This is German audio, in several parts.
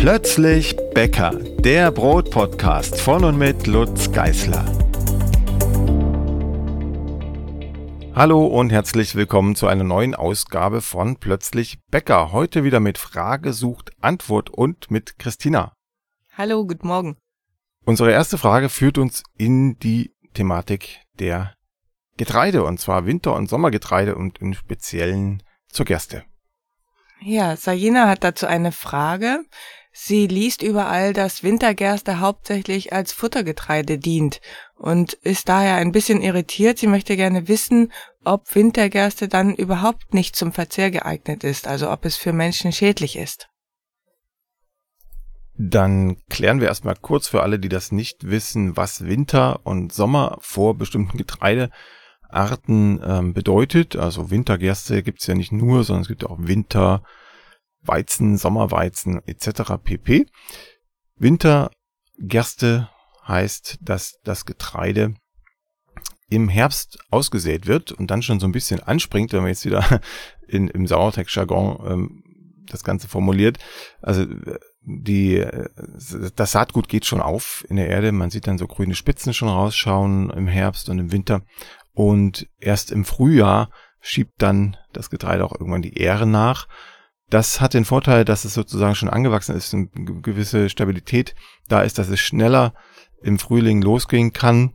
Plötzlich Bäcker, der Brotpodcast von und mit Lutz Geißler. Hallo und herzlich willkommen zu einer neuen Ausgabe von Plötzlich Bäcker. Heute wieder mit Frage sucht Antwort und mit Christina. Hallo, guten Morgen. Unsere erste Frage führt uns in die Thematik der Getreide und zwar Winter- und Sommergetreide und im Speziellen zur Gerste. Ja, Sayina hat dazu eine Frage. Sie liest überall, dass Wintergerste hauptsächlich als Futtergetreide dient und ist daher ein bisschen irritiert. Sie möchte gerne wissen, ob Wintergerste dann überhaupt nicht zum Verzehr geeignet ist, also ob es für Menschen schädlich ist. Dann klären wir erstmal kurz für alle, die das nicht wissen, was Winter und Sommer vor bestimmten Getreidearten ähm, bedeutet. Also Wintergerste gibt es ja nicht nur, sondern es gibt auch Winterweizen, Sommerweizen etc. pp. Wintergerste heißt, dass das Getreide im Herbst ausgesät wird und dann schon so ein bisschen anspringt, wenn man jetzt wieder in, im Sauerteig-Jargon ähm, das Ganze formuliert. Also die, das Saatgut geht schon auf in der Erde. Man sieht dann so grüne Spitzen schon rausschauen im Herbst und im Winter. Und erst im Frühjahr schiebt dann das Getreide auch irgendwann die Ähre nach. Das hat den Vorteil, dass es sozusagen schon angewachsen ist, eine gewisse Stabilität da ist, dass es schneller im Frühling losgehen kann,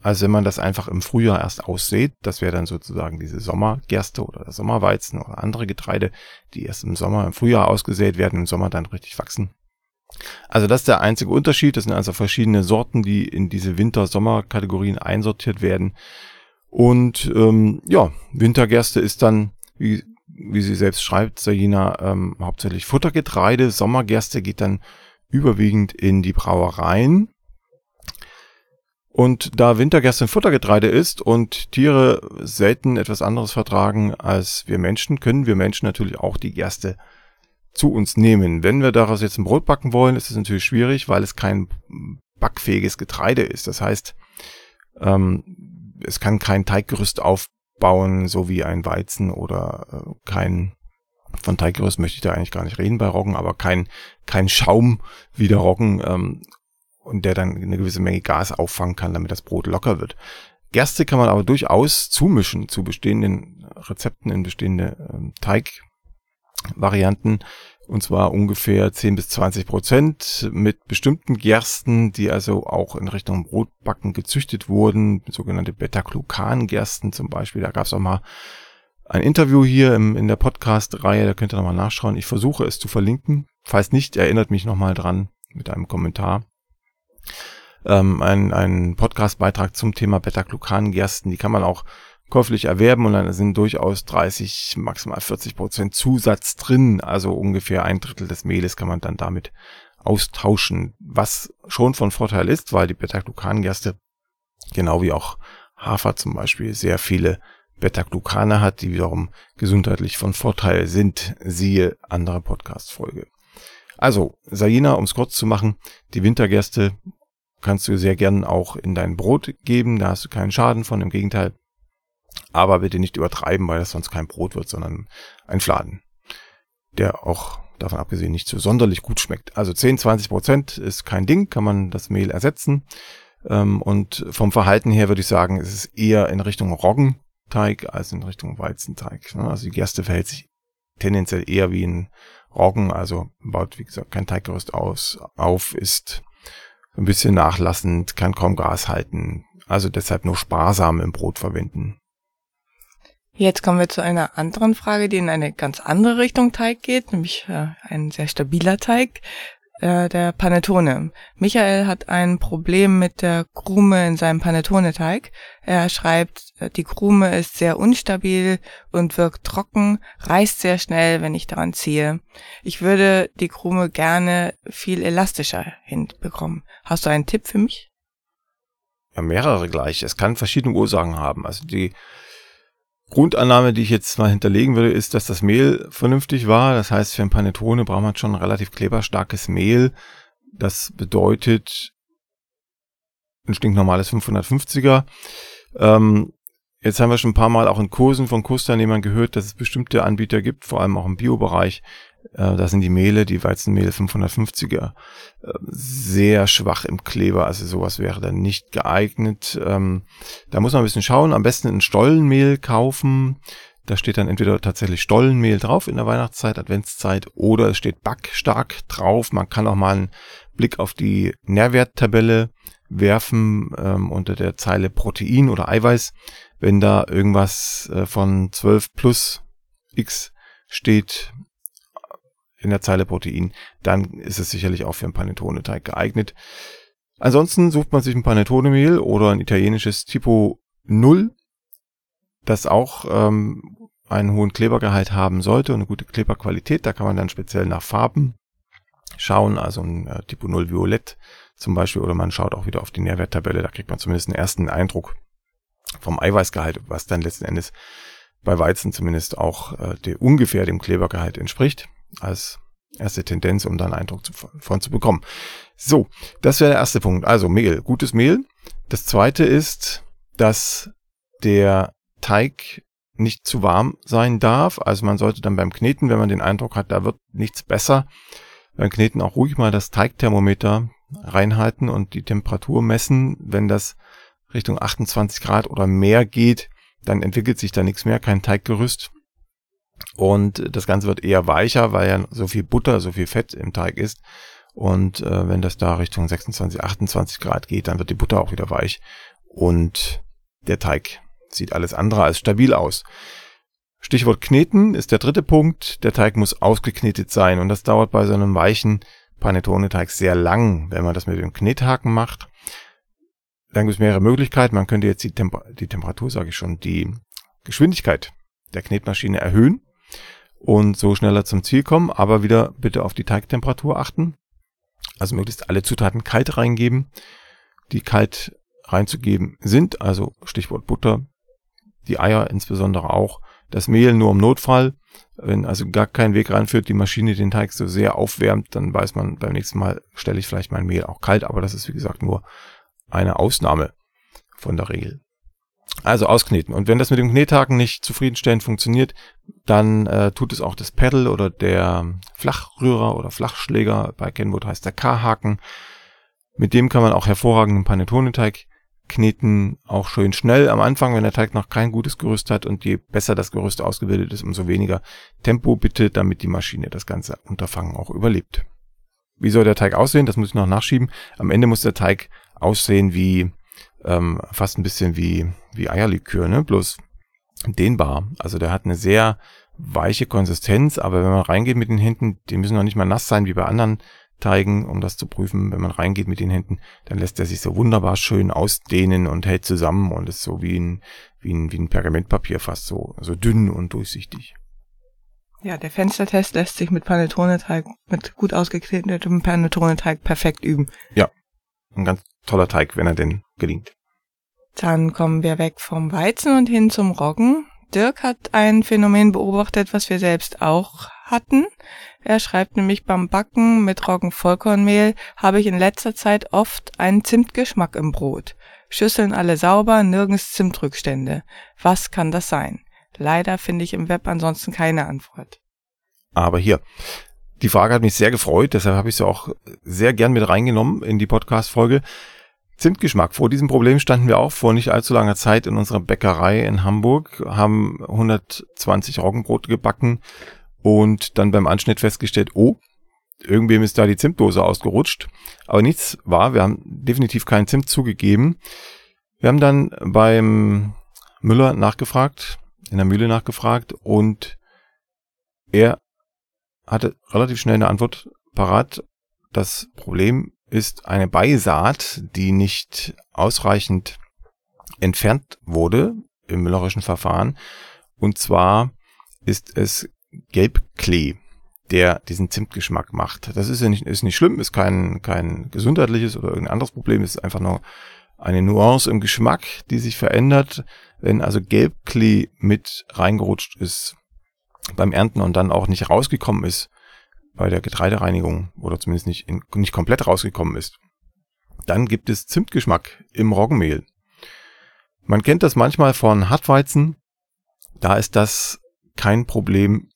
als wenn man das einfach im Frühjahr erst aussät. Das wäre dann sozusagen diese Sommergerste oder Sommerweizen oder andere Getreide, die erst im Sommer, im Frühjahr ausgesät werden, im Sommer dann richtig wachsen. Also das ist der einzige Unterschied. Das sind also verschiedene Sorten, die in diese Winter-Sommer-Kategorien einsortiert werden. Und ähm, ja, Wintergerste ist dann, wie, wie sie selbst schreibt, Sayina, ähm, hauptsächlich Futtergetreide. Sommergerste geht dann überwiegend in die Brauereien und da Wintergerste ein Futtergetreide ist und Tiere selten etwas anderes vertragen als wir Menschen, können wir Menschen natürlich auch die Gerste zu uns nehmen. Wenn wir daraus jetzt ein Brot backen wollen, ist es natürlich schwierig, weil es kein backfähiges Getreide ist. Das heißt, ähm, es kann kein Teiggerüst aufbauen, so wie ein Weizen oder äh, kein von Teiggerüst möchte ich da eigentlich gar nicht reden bei Roggen, aber kein, kein Schaum wie der Roggen ähm, und der dann eine gewisse Menge Gas auffangen kann, damit das Brot locker wird. Gerste kann man aber durchaus zumischen zu bestehenden Rezepten in bestehende ähm, Teigvarianten und zwar ungefähr 10 bis 20 Prozent mit bestimmten Gersten, die also auch in Richtung Brotbacken gezüchtet wurden, sogenannte Beta-Glucan-Gersten zum Beispiel. Da gab es auch mal ein Interview hier im, in der Podcast-Reihe, da könnt ihr nochmal nachschauen. Ich versuche es zu verlinken. Falls nicht, erinnert mich nochmal dran mit einem Kommentar ähm, ein, ein Podcast-Beitrag zum Thema Beta-Glucan-Gersten. Die kann man auch käuflich erwerben und dann sind durchaus 30, maximal 40 Prozent Zusatz drin. Also ungefähr ein Drittel des Mehles kann man dann damit austauschen, was schon von Vorteil ist, weil die Beta-Glucan-Gerste genau wie auch Hafer zum Beispiel sehr viele Beta-Glucane hat, die wiederum gesundheitlich von Vorteil sind. Siehe andere Podcast-Folge. Also, Saina, um es kurz zu machen, die Wintergerste kannst du sehr gern auch in dein Brot geben, da hast du keinen Schaden von, im Gegenteil. Aber bitte nicht übertreiben, weil das sonst kein Brot wird, sondern ein Fladen, der auch davon abgesehen nicht so sonderlich gut schmeckt. Also 10, 20 Prozent ist kein Ding, kann man das Mehl ersetzen. Ähm, und vom Verhalten her würde ich sagen, es ist eher in Richtung Roggenteig als in Richtung Weizenteig. Ne? Also die Gerste verhält sich tendenziell eher wie ein Roggen, also baut, wie gesagt, kein Teiggerüst aus, auf, ist ein bisschen nachlassend, kann kaum Gas halten, also deshalb nur sparsam im Brot verwenden. Jetzt kommen wir zu einer anderen Frage, die in eine ganz andere Richtung Teig geht, nämlich äh, ein sehr stabiler Teig äh, der Panettone. Michael hat ein Problem mit der Krume in seinem Panettone-Teig. Er schreibt, äh, die Krume ist sehr unstabil und wirkt trocken, reißt sehr schnell, wenn ich daran ziehe. Ich würde die Krume gerne viel elastischer hinbekommen. Hast du einen Tipp für mich? Ja, mehrere gleich. Es kann verschiedene Ursachen haben. Also die Grundannahme, die ich jetzt mal hinterlegen würde, ist, dass das Mehl vernünftig war. Das heißt, für ein Panettone braucht man schon relativ kleberstarkes Mehl. Das bedeutet ein stinknormales 550er. Ähm, jetzt haben wir schon ein paar Mal auch in Kursen von Kusteilnehmern gehört, dass es bestimmte Anbieter gibt, vor allem auch im Biobereich, Äh, da sind die Mehle, die Weizenmehle 550er, äh, sehr schwach im Kleber. Also sowas wäre dann nicht geeignet. Ähm, da muss man ein bisschen schauen. Am besten ein Stollenmehl kaufen. Da steht dann entweder tatsächlich Stollenmehl drauf in der Weihnachtszeit, Adventszeit, oder es steht backstark drauf. Man kann auch mal einen Blick auf die Nährwerttabelle werfen ähm, unter der Zeile Protein oder Eiweiß. Wenn da irgendwas äh, von 12 plus X steht in der Zeile Protein, dann ist es sicherlich auch für einen Panettone-Teig geeignet. Ansonsten sucht man sich ein Panettone-Mehl oder ein italienisches Tipo 0, das auch ähm, einen hohen Klebergehalt haben sollte und eine gute Kleberqualität. Da kann man dann speziell nach Farben schauen, also ein äh, Tipo 0 Violett zum Beispiel, oder man schaut auch wieder auf die Nährwerttabelle, da kriegt man zumindest einen ersten Eindruck vom Eiweißgehalt, was dann letzten Endes bei Weizen zumindest auch äh, der ungefähr dem Klebergehalt entspricht, als erste Tendenz, um dann einen Eindruck zu, von zu bekommen. So, das wäre der erste Punkt. Also Mehl, gutes Mehl. Das zweite ist, dass der Teig nicht zu warm sein darf. Also man sollte dann beim Kneten, wenn man den Eindruck hat, da wird nichts besser, beim Kneten auch ruhig mal das Teigthermometer reinhalten und die Temperatur messen. Wenn das Richtung 28 Grad oder mehr geht, dann entwickelt sich da nichts mehr, kein Teiggerüst. Und das Ganze wird eher weicher, weil ja so viel Butter, so viel Fett im Teig ist. Und äh, wenn das da Richtung 26, 28 Grad geht, dann wird die Butter auch wieder weich. Und der Teig sieht alles andere als stabil aus. Stichwort Kneten ist der dritte Punkt. Der Teig muss ausgeknetet sein und das dauert bei so einem weichen Panettone-Teig sehr lang, wenn man das mit dem Knethaken macht. Dann gibt es mehrere Möglichkeiten. Man könnte jetzt die, Temper die Temperatur, sage ich schon, die Geschwindigkeit der Knetmaschine erhöhen und so schneller zum Ziel kommen, aber wieder bitte auf die Teigtemperatur achten. Also möglichst alle Zutaten kalt reingeben, die kalt reinzugeben sind, also Stichwort Butter, die Eier insbesondere auch, das Mehl nur im Notfall. Wenn also gar kein Weg reinführt, die Maschine den Teig so sehr aufwärmt, dann weiß man, beim nächsten Mal stelle ich vielleicht mein Mehl auch kalt, aber das ist wie gesagt nur eine Ausnahme von der Regel. Also auskneten. Und wenn das mit dem Knethaken nicht zufriedenstellend funktioniert, dann äh, tut es auch das Pedal oder der Flachrührer oder Flachschläger. Bei Kenwood heißt der K-Haken. Mit dem kann man auch hervorragenden Panettone-Teig kneten auch schön schnell am Anfang, wenn der Teig noch kein gutes Gerüst hat und je besser das Gerüst ausgebildet ist, umso weniger Tempo bitte, damit die Maschine das ganze Unterfangen auch überlebt. Wie soll der Teig aussehen? Das muss ich noch nachschieben. Am Ende muss der Teig aussehen wie ähm, fast ein bisschen wie wie Eierlikör, ne? Bloß dehnbar. Also der hat eine sehr weiche Konsistenz, aber wenn man reingeht mit den Händen, die müssen noch nicht mal nass sein wie bei anderen Teigen, um das zu prüfen. Wenn man reingeht mit den Händen, dann lässt er sich so wunderbar schön ausdehnen und hält zusammen und ist so wie ein, wie ein, wie ein Pergamentpapier fast so, so dünn und durchsichtig. Ja, der Fenstertest lässt sich mit Panettone-Teig, mit gut ausgeknetetem Panettone-Teig perfekt üben. Ja, ein ganz toller Teig, wenn er denn gelingt. Dann kommen wir weg vom Weizen und hin zum Roggen. Dirk hat ein Phänomen beobachtet, was wir selbst auch hatten. Er schreibt nämlich beim Backen mit Roggenvollkornmehl habe ich in letzter Zeit oft einen Zimtgeschmack im Brot. Schüsseln alle sauber, nirgends Zimtrückstände. Was kann das sein? Leider finde ich im Web ansonsten keine Antwort. Aber hier, die Frage hat mich sehr gefreut, deshalb habe ich sie auch sehr gern mit reingenommen in die Podcast-Folge. Zimtgeschmack. Vor diesem Problem standen wir auch vor nicht allzu langer Zeit in unserer Bäckerei in Hamburg, haben 120 Roggenbrote gebacken und dann beim Anschnitt festgestellt, oh, irgendwem ist da die Zimtdose ausgerutscht. Aber nichts war, wir haben definitiv keinen Zimt zugegeben. Wir haben dann beim Müller nachgefragt, in der Mühle nachgefragt und er hatte relativ schnell eine Antwort parat. Das Problem ist eine Beisaat, die nicht ausreichend entfernt wurde im müllerischen Verfahren. Und zwar ist es Gelbklee, der diesen Zimtgeschmack macht. Das ist ja nicht, ist nicht schlimm, ist kein, kein gesundheitliches oder irgendein anderes Problem, ist einfach nur eine Nuance im Geschmack, die sich verändert. Wenn also Gelbklee mit reingerutscht ist beim Ernten und dann auch nicht rausgekommen ist bei der Getreidereinigung oder zumindest nicht, in, nicht komplett rausgekommen ist, dann gibt es Zimtgeschmack im Roggenmehl. Man kennt das manchmal von Hartweizen. Da ist das kein Problem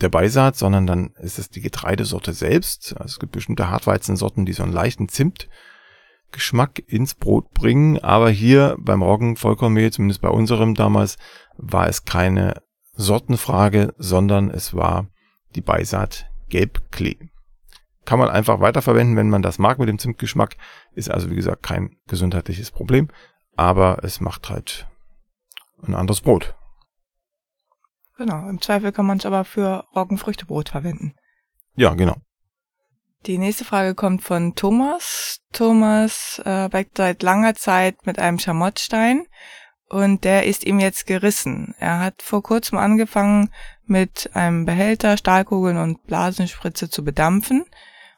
der Beisaat, sondern dann ist es die Getreidesorte selbst. Also es gibt bestimmte Hartweizensorten, die so einen leichten Zimtgeschmack ins Brot bringen. Aber hier beim Roggen-Vollkornmehl, zumindest bei unserem damals, war es keine Sortenfrage, sondern es war die Beisaat Gelbklee. Kann man einfach weiterverwenden, wenn man das mag mit dem Zimtgeschmack. Ist also, wie gesagt, kein gesundheitliches Problem. Aber es macht halt ein anderes Brot. Genau, im Zweifel kann man es aber für Roggenfrüchtebrot verwenden. Ja, genau. Die nächste Frage kommt von Thomas. Thomas äh, backt seit langer Zeit mit einem Schamottstein und der ist ihm jetzt gerissen. Er hat vor kurzem angefangen, mit einem Behälter Stahlkugeln und Blasenspritze zu bedampfen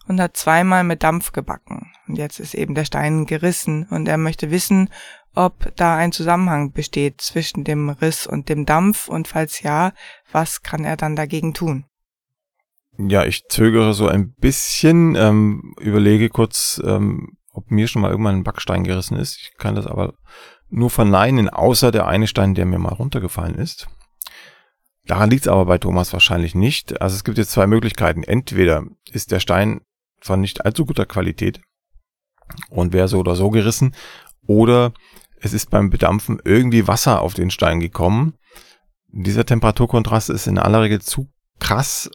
und hat zweimal mit Dampf gebacken. Und jetzt ist eben der Stein gerissen und er möchte wissen, ob da ein Zusammenhang besteht zwischen dem Riss und dem Dampf und falls ja, was kann er dann dagegen tun? Ja, ich zögere so ein bisschen, ähm, überlege kurz, ähm, ob mir schon mal irgendwann ein Backstein gerissen ist. Ich kann das aber nur verneinen, außer der eine Stein, der mir mal runtergefallen ist. Daran liegt es aber bei Thomas wahrscheinlich nicht. Also es gibt jetzt zwei Möglichkeiten. Entweder ist der Stein von nicht allzu guter Qualität und wäre so oder so gerissen, oder es ist beim Bedampfen irgendwie Wasser auf den Stein gekommen. Dieser Temperaturkontrast ist in aller Regel zu krass,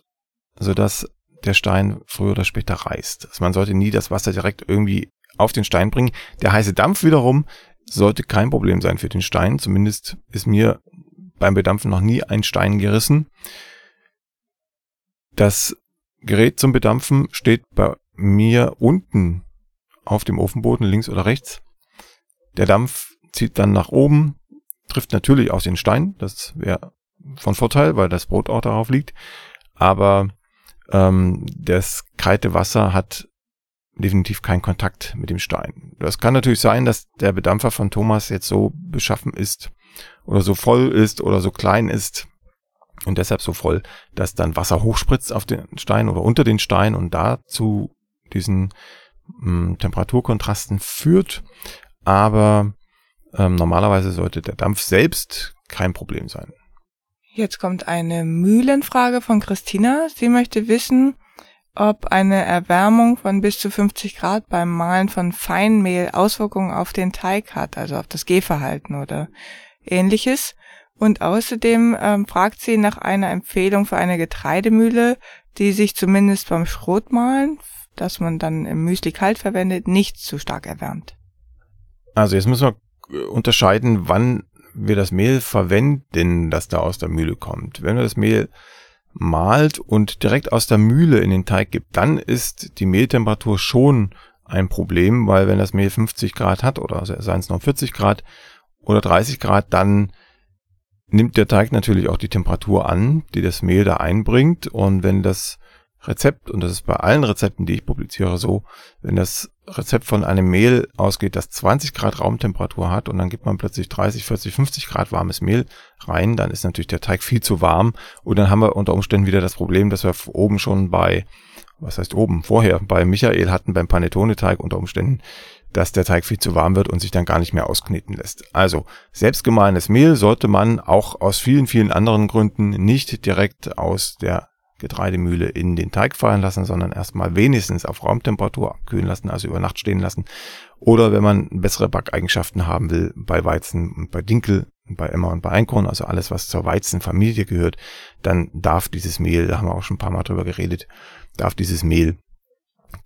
sodass der Stein früher oder später reißt. Also man sollte nie das Wasser direkt irgendwie auf den Stein bringen. Der heiße Dampf wiederum sollte kein Problem sein für den Stein. Zumindest ist mir beim Bedampfen noch nie ein Stein gerissen. Das Gerät zum Bedampfen steht bei mir unten auf dem Ofenboden, links oder rechts. Der Dampf zieht dann nach oben, trifft natürlich auch den Stein. Das wäre von Vorteil, weil das Brot auch darauf liegt. Aber ähm, das kalte Wasser hat definitiv keinen Kontakt mit dem Stein. Das kann natürlich sein, dass der Bedampfer von Thomas jetzt so beschaffen ist oder so voll ist oder so klein ist und deshalb so voll, dass dann Wasser hochspritzt auf den Stein oder unter den Stein und dazu diesen mh, hm, Temperaturkontrasten führt. Aber ähm, normalerweise sollte der Dampf selbst kein Problem sein. Jetzt kommt eine Mühlenfrage von Christina. Sie möchte wissen, ob eine Erwärmung von bis zu 50 Grad beim Mahlen von Feinmehl Auswirkungen auf den Teig hat, also auf das Gehverhalten oder ähnliches. Und außerdem ähm, fragt sie nach einer Empfehlung für eine Getreidemühle, die sich zumindest beim Schrotmahlen, das man dann im Müsli kalt verwendet, nicht zu stark erwärmt. Also jetzt müssen wir unterscheiden, wann wir das Mehl verwenden, das da aus der Mühle kommt. Wenn wir das Mehl malt und direkt aus der Mühle in den Teig gibt, dann ist die Mehltemperatur schon ein Problem, weil wenn das Mehl 50 Grad hat oder seien es noch 40 Grad oder 30 Grad, dann nimmt der Teig natürlich auch die Temperatur an, die das Mehl da einbringt. Und wenn das Rezept, und das ist bei allen Rezepten, die ich publiziere, so, wenn das Rezept von einem Mehl ausgeht, das 20 Grad Raumtemperatur hat und dann gibt man plötzlich 30, 40, 50 Grad warmes Mehl rein, dann ist natürlich der Teig viel zu warm und dann haben wir unter Umständen wieder das Problem, dass wir oben schon bei, was heißt oben, vorher bei Michael hatten beim Panettone-Teig unter Umständen, dass der Teig viel zu warm wird und sich dann gar nicht mehr auskneten lässt. Also selbstgemahlenes Mehl sollte man auch aus vielen, vielen anderen Gründen nicht direkt aus der Getreidemühle in den Teig fallen lassen, sondern erstmal wenigstens auf Raumtemperatur abkühlen lassen, also über Nacht stehen lassen. Oder wenn man bessere Backeigenschaften haben will, bei Weizen und bei Dinkel, bei Emmer und bei Einkorn, also alles, was zur Weizenfamilie gehört, dann darf dieses Mehl, da haben wir auch schon ein paar Mal drüber geredet, darf dieses Mehl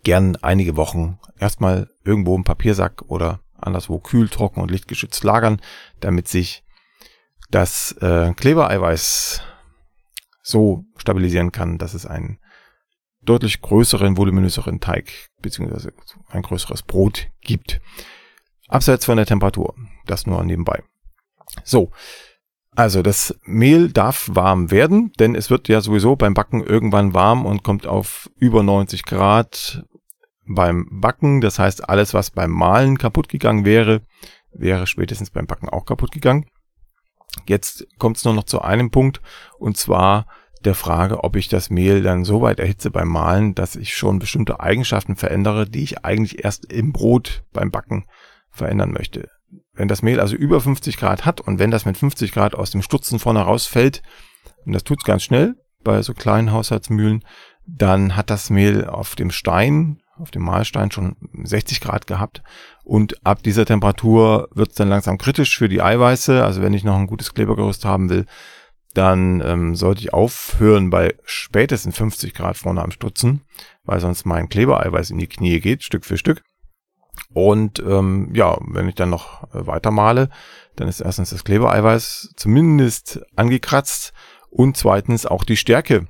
gern einige Wochen erstmal irgendwo im Papiersack oder anderswo kühl, trocken und lichtgeschützt lagern, damit sich das äh, Klebereiweiß so stabilisieren kann, dass es einen deutlich größeren, voluminöseren Teig beziehungsweise ein größeres Brot gibt. Abseits von der Temperatur. Das nur nebenbei. So. Also das Mehl darf warm werden, denn es wird ja sowieso beim Backen irgendwann warm und kommt auf über 90 Grad beim Backen. Das heißt, alles, was beim Mahlen kaputt gegangen wäre, wäre spätestens beim Backen auch kaputt gegangen. Jetzt kommt es nur noch zu einem Punkt und zwar der Frage, ob ich das Mehl dann so weit erhitze beim Mahlen, dass ich schon bestimmte Eigenschaften verändere, die ich eigentlich erst im Brot beim Backen verändern möchte. Wenn das Mehl also über 50 Grad hat und wenn das mit 50 Grad aus dem Stutzen vorne rausfällt, und das tut's ganz schnell bei so kleinen Haushaltsmühlen, dann hat das Mehl auf dem Stein, auf dem Mahlstein schon 60 Grad gehabt und ab dieser Temperatur wird es dann langsam kritisch für die Eiweiße. Also wenn ich noch ein gutes Klebergerüst haben will, dann ähm, sollte ich aufhören bei spätestens 50 Grad vorne am Stutzen, weil sonst mein Klebereiweiß in die Knie geht, Stück für Stück. Und ähm, ja, wenn ich dann noch äh, weiter male, dann ist erstens das Klebereiweiß zumindest angekratzt und zweitens auch die Stärke,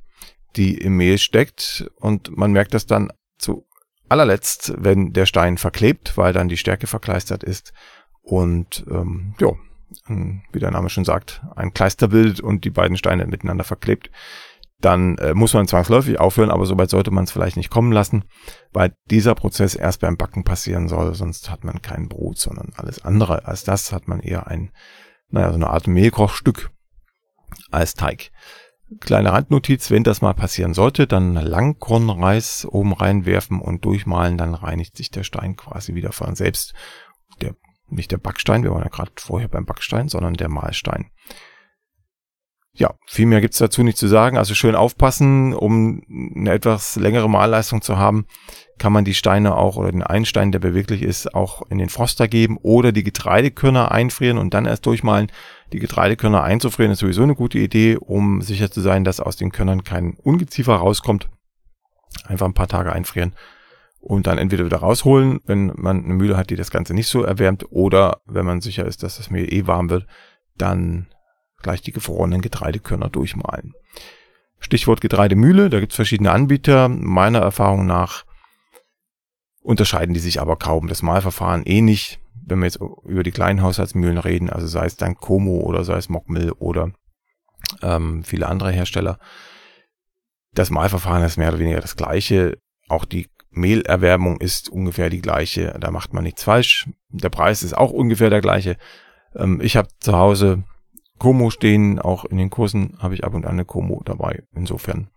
die im Mehl steckt. Und man merkt das dann zu allerletzt, wenn der Stein verklebt, weil dann die Stärke verkleistert ist. Und ähm, ja, wie der Name schon sagt, ein Kleister bildet und die beiden Steine miteinander verklebt dann äh, muss man zwangsläufig aufhören, aber soweit sollte man es vielleicht nicht kommen lassen, weil dieser Prozess erst beim Backen passieren soll, sonst hat man kein Brot, sondern alles andere als das hat man eher ein, naja, so eine Art Mehlkochstück als Teig. Kleine Randnotiz, wenn das mal passieren sollte, dann Langkornreis oben reinwerfen und durchmalen, dann reinigt sich der Stein quasi wieder von selbst. Der, nicht der Backstein, wir waren ja gerade vorher beim Backstein, sondern der Mahlstein ja, viel mehr gibt's dazu nicht zu sagen. Also schön aufpassen, um eine etwas längere Malleistung zu haben, kann man die Steine auch oder den einen Stein, der beweglich ist, auch in den Froster geben oder die Getreidekörner einfrieren und dann erst durchmalen. Die Getreidekörner einzufrieren ist sowieso eine gute Idee, um sicher zu sein, dass aus den Körnern kein Ungeziefer rauskommt. Einfach ein paar Tage einfrieren und dann entweder wieder rausholen, wenn man eine Mühle hat, die das Ganze nicht so erwärmt, oder wenn man sicher ist, dass das Mehl eh warm wird, dann gleich die gefrorenen Getreidekörner durchmalen. Stichwort Getreidemühle, da gibt es verschiedene Anbieter. Meiner Erfahrung nach unterscheiden die sich aber kaum. Das Mahlverfahren eh wenn wir jetzt über die kleinen Haushaltsmühlen reden, also sei es dann Como oder sei es Mockmill oder ähm, viele andere Hersteller. Das Mahlverfahren ist mehr oder weniger das gleiche. Auch die Mehlerwärmung ist ungefähr die gleiche. Da macht man nichts falsch. Der Preis ist auch ungefähr der gleiche. Ähm, ich habe zu Hause Como stehen. Auch in den Kursen habe ich ab und an eine Como dabei. Insofern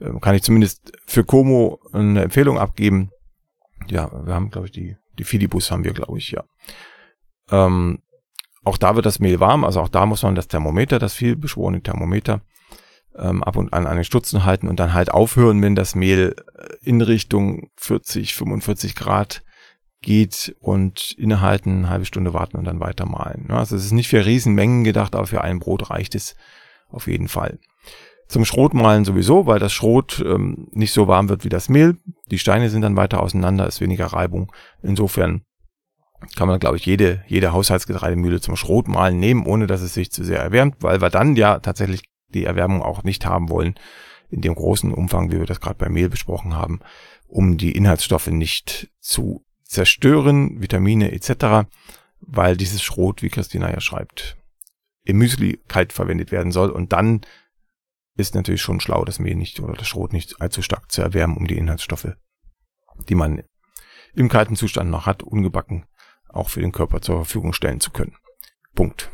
äh, kann ich zumindest für Como eine Empfehlung abgeben. Ja, wir haben, glaube ich, die, die Filibus haben wir, glaube ich, ja. Ähm, auch da wird das Mehl warm, also auch da muss man das Thermometer, das viel beschworene Thermometer, ähm, ab und an an den Stutzen halten und dann halt aufhören, wenn das Mehl äh, in Richtung 40, 45 Grad geht und innehalten, eine halbe Stunde warten und dann weitermalen. Also es ist nicht für Riesenmengen gedacht, aber für ein Brot reicht es auf jeden Fall. Zum Schrotmalen sowieso, weil das Schrot ähm, nicht so warm wird wie das Mehl. Die Steine sind dann weiter auseinander, ist weniger Reibung. Insofern kann man, glaube ich, jede, jede Haushaltsgetreidemühle zum Schrotmalen nehmen, ohne dass es sich zu sehr erwärmt, weil wir dann ja tatsächlich die Erwärmung auch nicht haben wollen, in dem großen Umfang, wie wir das gerade beim Mehl besprochen haben, um die Inhaltsstoffe nicht zu zerstören, Vitamine etc., weil dieses Schrot, wie Christina ja schreibt, im Müsli kalt verwendet werden soll und dann ist natürlich schon schlau, das Mehl nicht oder das Schrot nicht allzu stark zu erwärmen, um die Inhaltsstoffe, die man im kalten Zustand noch hat, ungebacken auch für den Körper zur Verfügung stellen zu können. Punkt.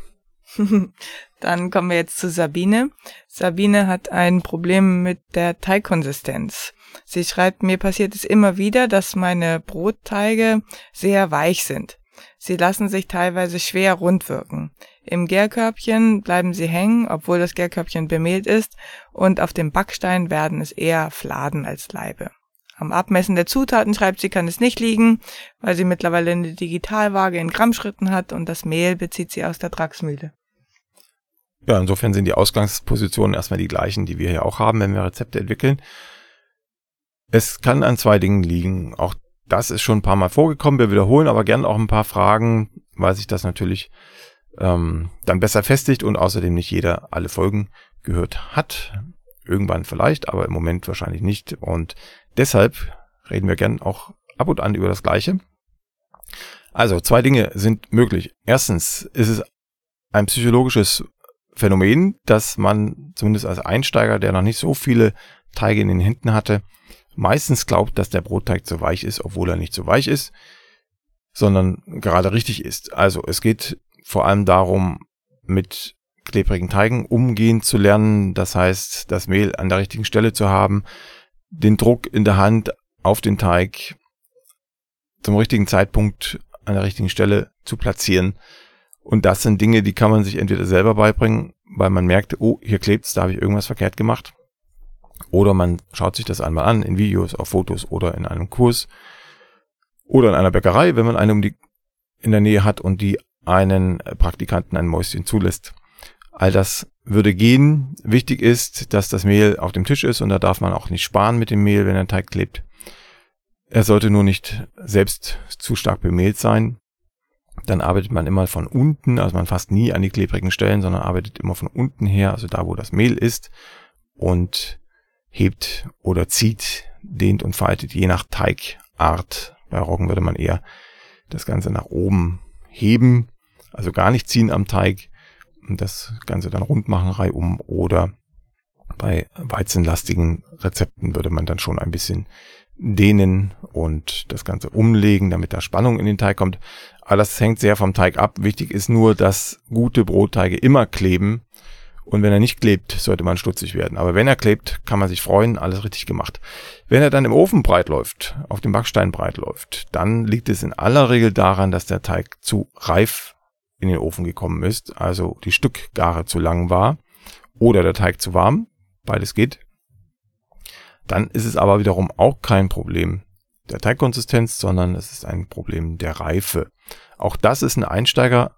Dann kommen wir jetzt zu Sabine. Sabine hat ein Problem mit der Teigkonsistenz. Sie schreibt, mir passiert es immer wieder, dass meine Brotteige sehr weich sind. Sie lassen sich teilweise schwer rund wirken. Im Gärkörbchen bleiben sie hängen, obwohl das Gärkörbchen bemehlt ist, und auf dem Backstein werden es eher Fladen als Leibe. Am Abmessen der Zutaten schreibt sie, kann es nicht liegen, weil sie mittlerweile eine Digitalwaage in Grammschritten hat und das Mehl bezieht sie aus der Draxmühle. Ja, insofern sind die Ausgangspositionen erstmal die gleichen, die wir hier auch haben, wenn wir Rezepte entwickeln. Es kann an zwei Dingen liegen. Auch das ist schon ein paar Mal vorgekommen. Wir wiederholen aber gern auch ein paar Fragen, weil sich das natürlich ähm, dann besser festigt und außerdem nicht jeder alle Folgen gehört hat. Irgendwann vielleicht, aber im Moment wahrscheinlich nicht. Und deshalb reden wir gern auch ab und an über das Gleiche. Also zwei Dinge sind möglich. Erstens ist es ein psychologisches Phänomen, dass man zumindest als Einsteiger, der noch nicht so viele Teige in den Händen hatte, meistens glaubt, dass der Brotteig zu weich ist, obwohl er nicht so weich ist, sondern gerade richtig ist. Also es geht vor allem darum, mit klebrigen Teigen umgehen zu lernen. Das heißt, das Mehl an der richtigen Stelle zu haben, den Druck in der Hand auf den Teig zum richtigen Zeitpunkt an der richtigen Stelle zu platzieren und das sind Dinge, die kann man sich entweder selber beibringen, weil man merkt, oh, hier klebt's, da habe ich irgendwas verkehrt gemacht. Oder man schaut sich das einmal an in Videos, auf Fotos oder in einem Kurs oder in einer Bäckerei, wenn man eine um die, in der Nähe hat und die einen Praktikanten ein Mäuschen zulässt. All das würde gehen. Wichtig ist, dass das Mehl auf dem Tisch ist und da darf man auch nicht sparen mit dem Mehl, wenn der Teig klebt. Er sollte nur nicht selbst zu stark bemehlt sein. Dann arbeitet man immer von unten, also man fasst nie an die klebrigen Stellen, sondern arbeitet immer von unten her, also da, wo das Mehl ist und hebt oder zieht, dehnt und faltet je nach Teigart. Bei Roggen würde man eher das Ganze nach oben heben, also gar nicht ziehen am Teig und das Ganze dann rund machen reihum oder bei weizenlastigen Rezepten würde man dann schon ein bisschen dehnen und das Ganze umlegen, damit da Spannung in den Teig kommt. Aber das hängt sehr vom Teig ab. Wichtig ist nur, dass gute Brotteige immer kleben. Und wenn er nicht klebt, sollte man stutzig werden. Aber wenn er klebt, kann man sich freuen, alles richtig gemacht. Wenn er dann im Ofen breit läuft, auf dem Backstein breit läuft, dann liegt es in aller Regel daran, dass der Teig zu reif in den Ofen gekommen ist, also die Stückgare zu lang war oder der Teig zu warm, beides geht. Dann ist es aber wiederum auch kein Problem der Teigkonsistenz, sondern es ist ein Problem der Reife. Auch das ist ein Einsteigerfehler,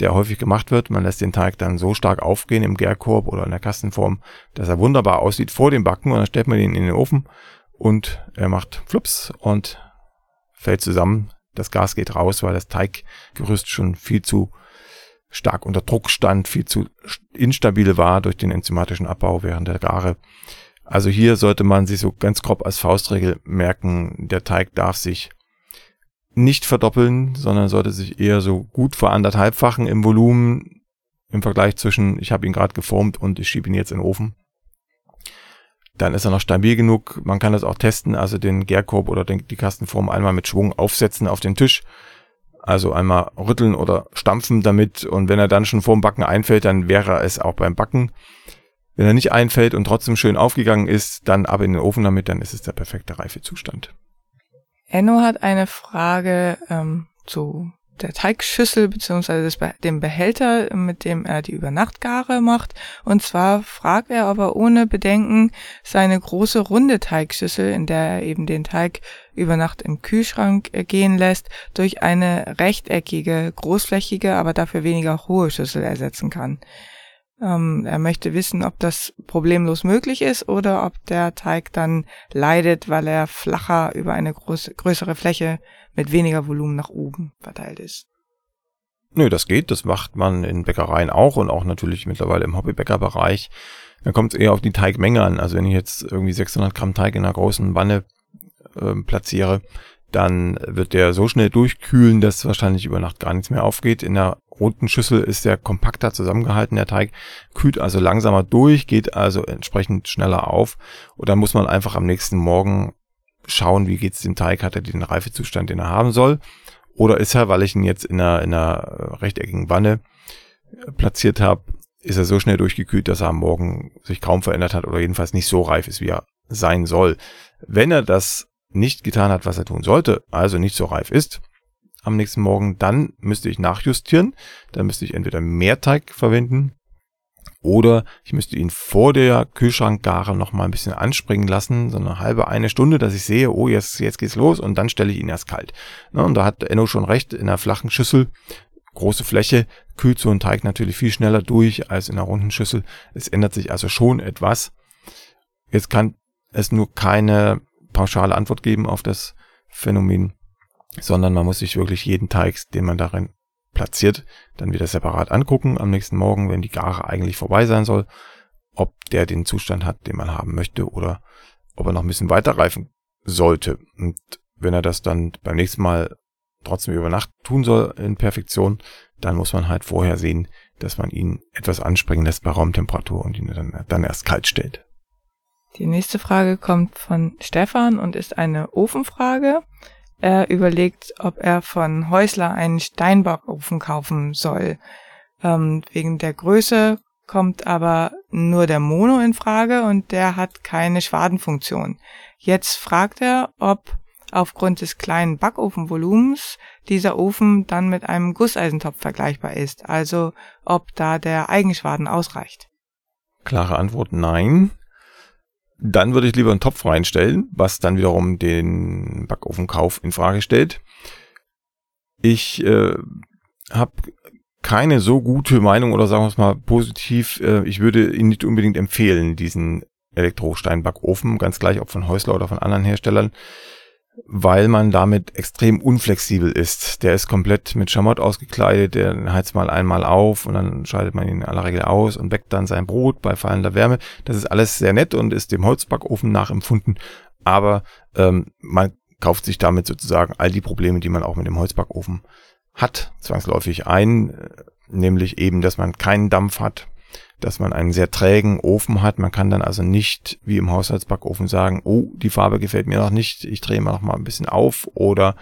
der häufig gemacht wird. Man lässt den Teig dann so stark aufgehen im Gärkorb oder in der Kastenform, dass er wunderbar aussieht vor dem Backen und dann stellt man ihn in den Ofen und er macht flups und fällt zusammen. Das Gas geht raus, weil das Teiggerüst schon viel zu stark unter Druck stand, viel zu instabil war durch den enzymatischen Abbau während der Gare. Also hier sollte man sich so ganz grob als Faustregel merken, der Teig darf sich nicht verdoppeln, sondern sollte sich eher so gut vor anderthalbfachen im Volumen im Vergleich zwischen, ich habe ihn gerade geformt und ich schiebe ihn jetzt in den Ofen. Dann ist er noch stabil genug. Man kann das auch testen, also den Gärkorb oder den, die Kastenform einmal mit Schwung aufsetzen auf den Tisch also einmal rütteln oder stampfen damit und wenn er dann schon vorm Backen einfällt, dann wäre es auch beim Backen. Wenn er nicht einfällt und trotzdem schön aufgegangen ist, dann ab in den Ofen damit, dann ist es der perfekte Reifezustand. Enno hat eine Frage ähm, zu der Teigschüssel beziehungsweise dem Behälter, mit dem er die Übernachtgare macht. Und zwar fragt er, ob er ohne Bedenken seine große runde Teigschüssel, in der er eben den Teig über Nacht im Kühlschrank äh, gehen lässt, durch eine rechteckige, großflächige, aber dafür weniger hohe Schüssel ersetzen kann. Ähm, er möchte wissen, ob das problemlos möglich ist oder ob der Teig dann leidet, weil er flacher über eine große, größere Fläche mit weniger Volumen nach oben verteilt ist. Nö, das geht. Das macht man in Bäckereien auch und auch natürlich mittlerweile im Hobbybäckerbereich. Dann kommt es eher auf die Teigmenge an. Also wenn ich jetzt irgendwie 600 Gramm Teig in einer großen Wanne äh, platziere, dann wird der so schnell durchkühlen, dass wahrscheinlich über Nacht gar nichts mehr aufgeht. In der roten Schüssel ist der kompakter zusammengehalten, der Teig kühlt also langsamer durch, geht also entsprechend schneller auf. Und dann muss man einfach am nächsten Morgen schauen, wie geht's dem Teig, hat er den Reifezustand, den er haben soll. Oder ist er, weil ich ihn jetzt in einer, in einer rechteckigen Wanne platziert habe, ist er so schnell durchgekühlt, dass er am Morgen sich kaum verändert hat oder jedenfalls nicht so reif ist, wie er sein soll. Wenn er das nicht getan hat, was er tun sollte, also nicht so reif ist, am nächsten Morgen, dann müsste ich nachjustieren. Dann müsste ich entweder mehr Teig verwenden oder ich müsste ihn vor der Kühlschrankgare noch mal ein bisschen anspringen lassen, so eine halbe, eine Stunde, dass ich sehe, oh, jetzt, jetzt geht's los und dann stelle ich ihn erst kalt. Ne, und da hat Enno schon recht, in einer flachen Schüssel, große Fläche, kühlt so ein Teig natürlich viel schneller durch als in einer runden Schüssel. Es ändert sich also schon etwas. Jetzt kann es nur keine pauschale Antwort geben auf das Phänomen, sondern man muss sich wirklich jeden Teig, den man darin platziert, dann wieder separat angucken am nächsten Morgen, wenn die Gare eigentlich vorbei sein soll, ob der den Zustand hat, den man haben möchte oder ob er noch ein bisschen weiter reifen sollte. Und wenn er das dann beim nächsten Mal trotzdem über Nacht tun soll in Perfektion, dann muss man halt vorher sehen, dass man ihn etwas anspringen lässt bei Raumtemperatur und ihn dann, dann erst kalt stellt. Die nächste Frage kommt von Stefan und ist eine Ofenfrage. Er überlegt, ob er von Häusler einen Steinbackofen kaufen soll. Ähm, wegen der Größe kommt aber nur der Mono in Frage und der hat keine Schwadenfunktion. Jetzt fragt er, ob aufgrund des kleinen Backofenvolumens dieser Ofen dann mit einem Gusseisentopf vergleichbar ist, also ob da der Eigenschwaden ausreicht. Klare Antwort, nein. Dann würde ich lieber einen Topf reinstellen, was dann wiederum den Backofenkauf in Frage stellt. Ich äh, habe keine so gute Meinung oder sagen wir es mal positiv. Äh, ich würde ihn nicht unbedingt empfehlen, diesen Elektrosteinbackofen, ganz gleich ob von Häusler oder von anderen Herstellern, weil man damit extrem unflexibel ist. Der ist komplett mit Schamott ausgekleidet, der heizt mal einmal auf und dann schaltet man ihn in aller Regel aus und weckt dann sein Brot bei fallender Wärme. Das ist alles sehr nett und ist dem Holzbackofen nachempfunden, aber ähm, man kauft sich damit sozusagen all die Probleme, die man auch mit dem Holzbackofen hat, zwangsläufig ein, äh, nämlich eben, dass man keinen Dampf hat, dass man einen sehr trägen Ofen hat. Man kann dann also nicht wie im Haushaltsbackofen sagen, oh, die Farbe gefällt mir noch nicht, ich drehe mal noch mal ein bisschen auf oder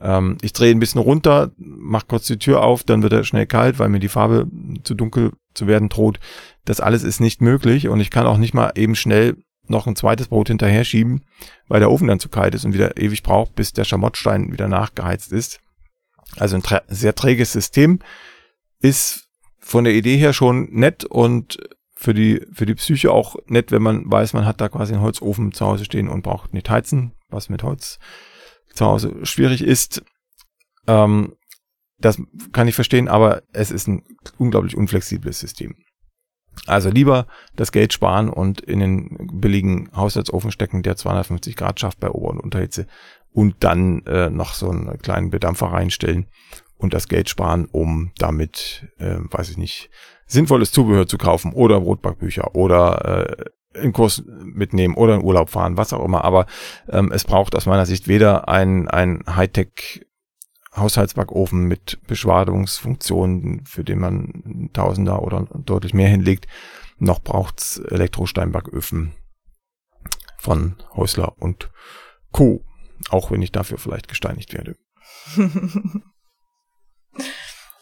ähm, ich drehe ein bisschen runter, mach kurz die Tür auf, dann wird er schnell kalt, weil mir die Farbe zu dunkel zu werden droht. Das alles ist nicht möglich und ich kann auch nicht mal eben schnell noch ein zweites Brot hinterher schieben, weil der Ofen dann zu kalt ist und wieder ewig braucht, bis der Schamottstein wieder nachgeheizt ist. Also ein sehr träges System ist von der Idee her schon nett und für die, für die Psyche auch nett, wenn man weiß, man hat da quasi einen Holzofen zu Hause stehen und braucht nicht heizen, was mit Holz zu Hause schwierig ist. Ähm, das kann ich verstehen, aber es ist ein unglaublich unflexibles System. Also lieber das Geld sparen und in den billigen Haushaltsofen stecken, der 250 Grad schafft bei Ober- und Unterhitze und dann äh, noch so einen kleinen Bedampfer reinstellen und das Geld sparen, um damit, äh, weiß ich nicht, sinnvolles Zubehör zu kaufen oder Brotbackbücher oder äh, einen Kurs mitnehmen oder in Urlaub fahren, was auch immer. Aber ähm, es braucht aus meiner Sicht weder ein, ein Hightech Haushaltsbackofen mit Beschwadungsfunktionen, für den man Tausender oder deutlich mehr hinlegt, noch braucht's Elektrosteinbacköfen von Häusler und Co. Auch wenn ich dafür vielleicht gesteinigt werde.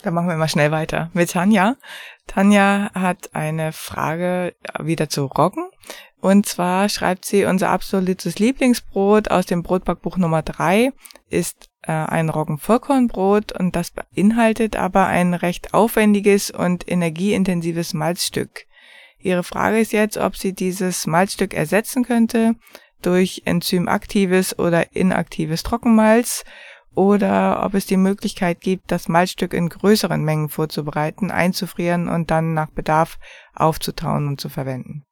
Dann machen wir mal schnell weiter mit Tanja. Tanja hat eine Frage wieder zu Roggen. Und zwar schreibt sie, unser absolutes Lieblingsbrot aus dem Brotbackbuch Nummer drei ist äh, ein Roggenvollkornbrot und das beinhaltet aber ein recht aufwendiges und energieintensives Malzstück. Ihre Frage ist jetzt, ob sie dieses Malzstück ersetzen könnte durch enzymaktives oder inaktives Trockenmalz oder ob es die Möglichkeit gibt, das Malzstück in größeren Mengen vorzubereiten, einzufrieren und dann nach Bedarf aufzutauen und zu verwenden.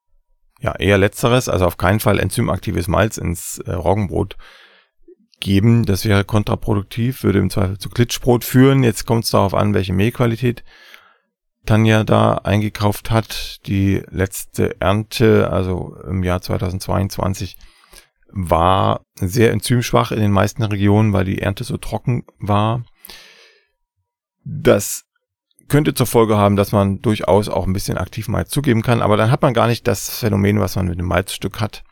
Ja, eher letzteres, also auf keinen Fall enzymaktives Malz ins äh, Roggenbrot geben. Das wäre kontraproduktiv, würde im Zweifel zu Klitschbrot führen. Jetzt kommt es darauf an, welche Mehlqualität Tanja da eingekauft hat. Die letzte Ernte, also im Jahr 2022, war sehr enzymschwach in den meisten Regionen, weil die Ernte so trocken war. Das könnte zur Folge haben, dass man durchaus auch ein bisschen aktiv Malz zugeben kann, aber dann hat man gar nicht das Phänomen, was man mit dem Malzstück hat,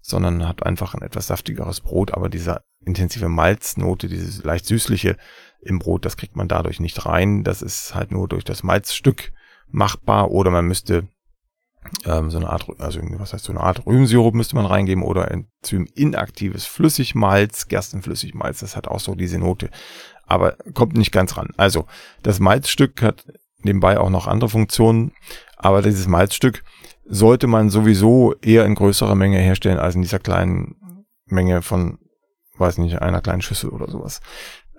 sondern hat einfach ein etwas saftigeres Brot, aber diese intensive Malznote, dieses leicht süßliche im Brot, das kriegt man dadurch nicht rein. Das ist halt nur durch das Malzstück machbar oder man müsste ähm, so eine Art, also was heißt so eine Art Rübensirup müsste man reingeben oder Enzym inaktives Flüssigmalz, Gerstenflüssigmalz, das hat auch so diese Note, aber kommt nicht ganz ran. Also das Malzstück hat nebenbei auch noch andere Funktionen, aber dieses Malzstück sollte man sowieso eher in größerer Menge herstellen als in dieser kleinen Menge von, weiß nicht, einer kleinen Schüssel oder sowas.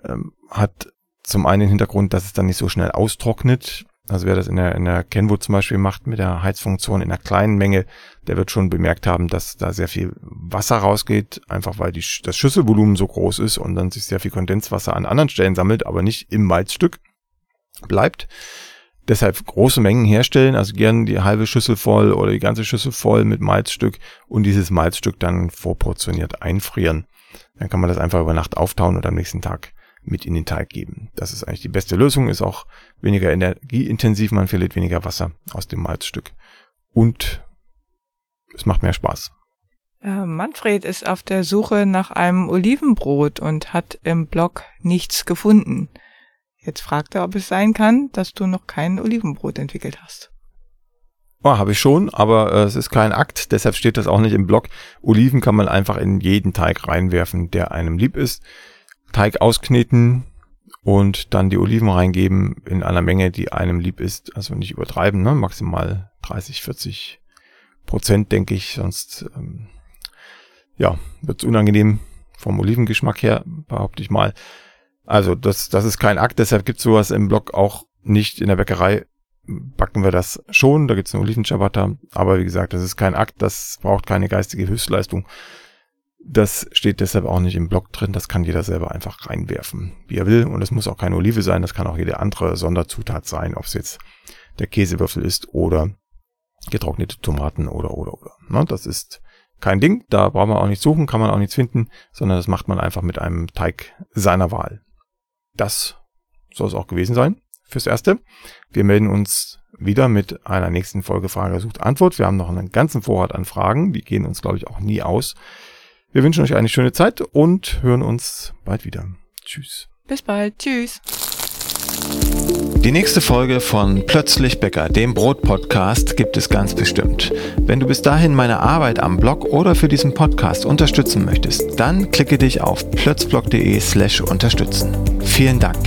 Ähm, hat zum einen den Hintergrund, dass es dann nicht so schnell austrocknet, also wer das in der, in der Kenwood zum Beispiel macht mit der Heizfunktion in einer kleinen Menge, der wird schon bemerkt haben, dass da sehr viel Wasser rausgeht, einfach weil die, das Schüsselvolumen so groß ist und dann sich sehr viel Kondenswasser an anderen Stellen sammelt, aber nicht im Malzstück bleibt. Deshalb große Mengen herstellen, also gern die halbe Schüssel voll oder die ganze Schüssel voll mit Malzstück und dieses Malzstück dann vorportioniert einfrieren. Dann kann man das einfach über Nacht auftauen und am nächsten Tag mit in den Teig geben. Das ist eigentlich die beste Lösung, ist auch weniger energieintensiv, man verliert weniger Wasser aus dem Malzstück. Und es macht mehr Spaß. Äh, Manfred ist auf der Suche nach einem Olivenbrot und hat im Blog nichts gefunden. Jetzt fragt er, ob es sein kann, dass du noch kein Olivenbrot entwickelt hast. Oh, habe ich schon, aber äh, es ist kein Akt, deshalb steht das auch nicht im Blog. Oliven kann man einfach in jeden Teig reinwerfen, der einem lieb ist. Teig auskneten und dann die Oliven reingeben in einer Menge, die einem lieb ist. Also nicht übertreiben, ne? maximal 30, 40 Prozent, denke ich, sonst ähm, ja, wird es unangenehm vom Olivengeschmack her, behaupte ich mal. Also das, das ist kein Akt, deshalb gibt es sowas im Blog auch nicht in der Bäckerei. Backen wir das schon, da gibt es eine Olivenschabata, aber wie gesagt, das ist kein Akt, das braucht keine geistige Höchstleistung. Das steht deshalb auch nicht im Blog drin, das kann jeder selber einfach reinwerfen, wie er will. Und es muss auch keine Olive sein, das kann auch jede andere Sonderzutat sein, ob es jetzt der Käsewürfel ist oder getrocknete Tomaten oder oder oder. Ne, das ist kein Ding, da braucht man auch nicht suchen, kann man auch nichts finden, sondern das macht man einfach mit einem Teig seiner Wahl. Das soll es auch gewesen sein fürs Erste. Wir melden uns wieder mit einer nächsten Folge Frage sucht Antwort. Wir haben noch einen ganzen Vorrat an Fragen, die gehen uns, glaube ich, auch nie aus. Wir wünschen euch eine schöne Zeit und hören uns bald wieder. Tschüss. Bis bald. Tschüss. Die nächste Folge von Plötzlich Bäcker, dem Brot-Podcast, gibt es ganz bestimmt. Wenn du bis dahin meine Arbeit am Blog oder für diesen Podcast unterstützen möchtest, dann klicke dich auf plötzblog.de slash unterstützen. Vielen Dank.